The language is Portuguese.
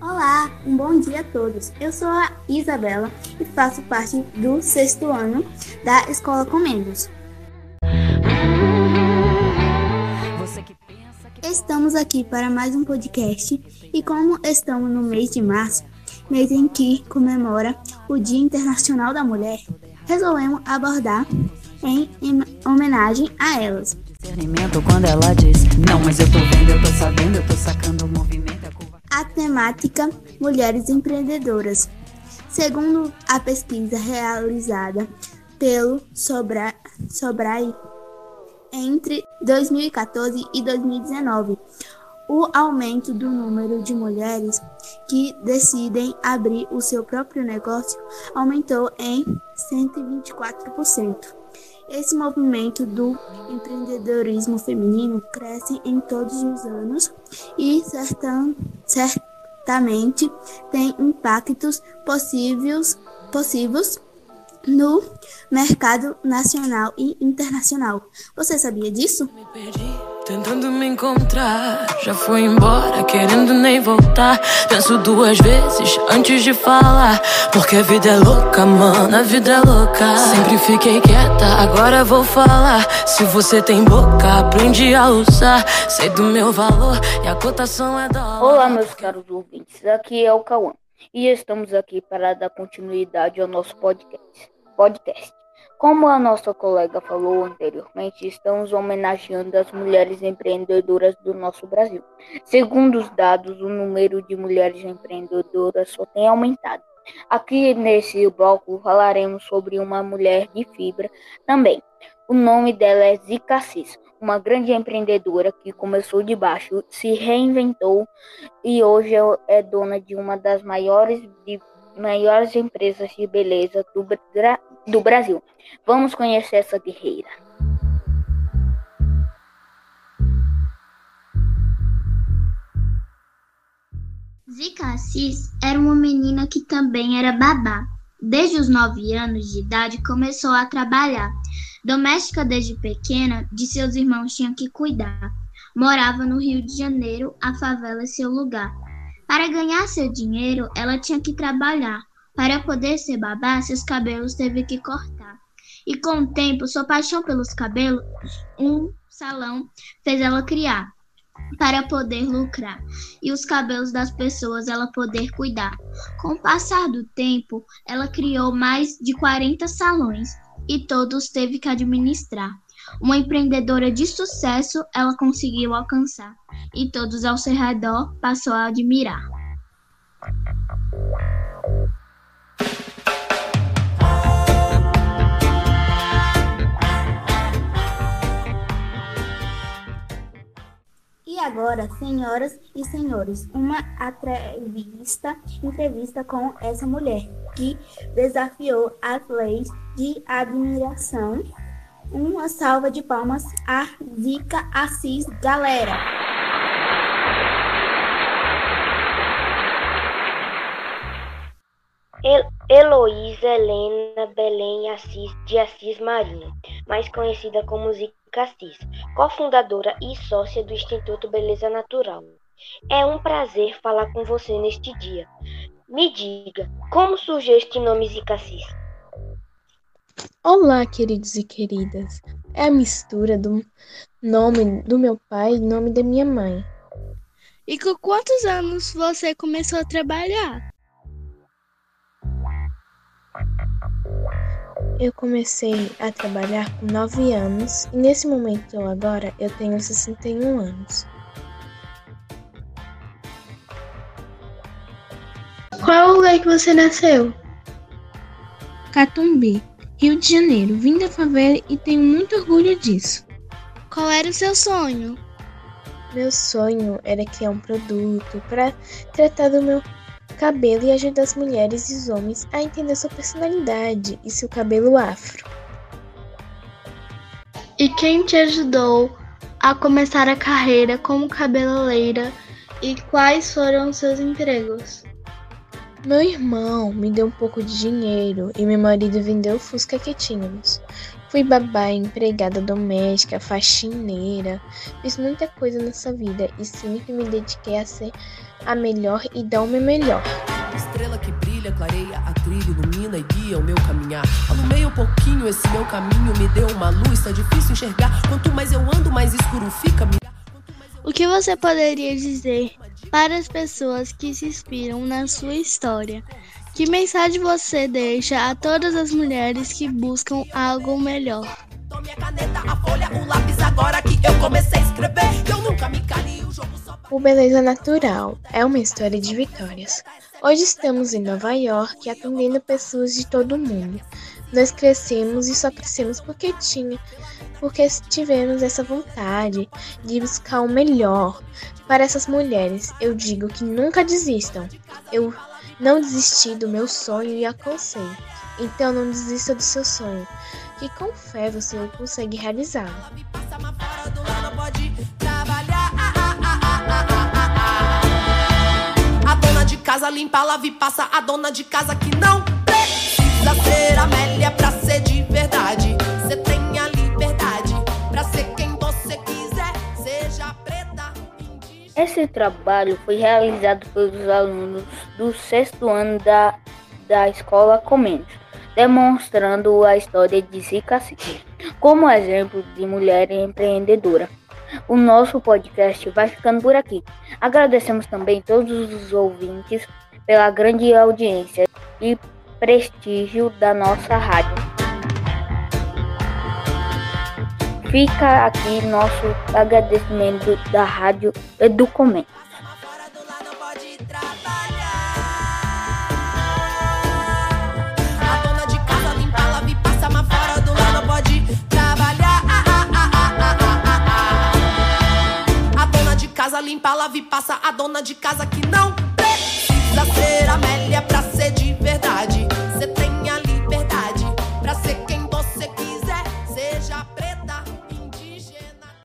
Olá, um bom dia a todos. Eu sou a Isabela e faço parte do sexto ano da Escola Comendos. Estamos aqui para mais um podcast e como estamos no mês de março, mês em que comemora o Dia Internacional da Mulher, resolvemos abordar em homenagem a elas. A temática Mulheres Empreendedoras. Segundo a pesquisa realizada pelo Sobra, Sobrai entre 2014 e 2019, o aumento do número de mulheres que decidem abrir o seu próprio negócio aumentou em 124%. Esse movimento do empreendedorismo feminino cresce em todos os anos e certamente tem impactos possíveis, possíveis no mercado nacional e internacional. Você sabia disso? Me perdi, tentando me encontrar. Já fui embora, querendo nem voltar. Penso duas vezes antes de falar. Porque a vida é louca, mano, a vida é louca. Sempre fiquei quieta, agora vou falar. Se você tem boca, aprende a usar. Sei do meu valor e a cotação é dólar. Olá, meus caros ouvintes, aqui é o Cauã. E estamos aqui para dar continuidade ao nosso podcast podcast. Como a nossa colega falou anteriormente, estamos homenageando as mulheres empreendedoras do nosso Brasil. Segundo os dados, o número de mulheres empreendedoras só tem aumentado. Aqui nesse bloco falaremos sobre uma mulher de fibra também. O nome dela é Zica Cis, uma grande empreendedora que começou de baixo, se reinventou e hoje é dona de uma das maiores de maiores empresas de beleza do, do Brasil. Vamos conhecer essa guerreira. Zica Assis era uma menina que também era babá. Desde os nove anos de idade começou a trabalhar. Doméstica desde pequena, de seus irmãos tinha que cuidar. Morava no Rio de Janeiro, a favela é seu lugar. Para ganhar seu dinheiro, ela tinha que trabalhar. Para poder ser babá, seus cabelos teve que cortar. E com o tempo, sua paixão pelos cabelos, um salão fez ela criar para poder lucrar e os cabelos das pessoas ela poder cuidar. Com o passar do tempo, ela criou mais de 40 salões e todos teve que administrar. Uma empreendedora de sucesso ela conseguiu alcançar e todos ao seu redor passou a admirar. Agora, senhoras e senhores, uma entrevista, entrevista com essa mulher que desafiou as leis de admiração uma salva de palmas a Zica Assis, galera! Heloísa Helena Belém Assis de Assis Marinho, mais conhecida como Zica Assis, cofundadora e sócia do Instituto Beleza Natural. É um prazer falar com você neste dia. Me diga, como surgiu este nome Zica Assis? Olá, queridos e queridas. É a mistura do nome do meu pai e nome da minha mãe. E com quantos anos você começou a trabalhar? Eu comecei a trabalhar com 9 anos e nesse momento agora eu tenho 61 anos. Qual é o lugar que você nasceu? Catumbi. Rio de Janeiro. Vim da favela e tenho muito orgulho disso. Qual era o seu sonho? Meu sonho era criar um produto para tratar do meu cabelo e ajudar as mulheres e os homens a entender sua personalidade e seu cabelo afro. E quem te ajudou a começar a carreira como cabeleireira e quais foram seus empregos? Meu irmão me deu um pouco de dinheiro e meu marido vendeu o Fusca que tínhamos. Fui babá, empregada doméstica, faxineira, fiz muita coisa nessa vida e sempre me dediquei a ser a melhor e meu melhor. Estrela que brilha, clareia a trilha, ilumina e guia o meu caminhar. Alumei um pouquinho esse meu caminho, me deu uma luz, tá difícil enxergar. Quanto mais eu ando, mais escuro fica. O que você poderia dizer para as pessoas que se inspiram na sua história? Que mensagem você deixa a todas as mulheres que buscam algo melhor? O Beleza Natural é uma história de vitórias. Hoje estamos em Nova York atendendo pessoas de todo o mundo. Nós crescemos e só crescemos porque tinha, porque tivemos essa vontade de buscar o melhor para essas mulheres. Eu digo que nunca desistam. Eu não desisti do meu sonho e aconselho. Então não desista do seu sonho, que com fé você consegue realizá-lo. Casa limpa, e passa. A dona de casa que não precisa ser Amélia pra ser de verdade. Você tem a liberdade pra ser quem você quiser, seja preta. Esse trabalho foi realizado pelos alunos do sexto ano da, da Escola Comentos, demonstrando a história de Zica como exemplo de mulher empreendedora. O nosso podcast vai ficando por aqui. Agradecemos também todos os ouvintes pela grande audiência e prestígio da nossa rádio. Fica aqui nosso agradecimento da Rádio Educomento. Casa limpa, lava e passa. A dona de casa que não precisa ser Amélia pra ser de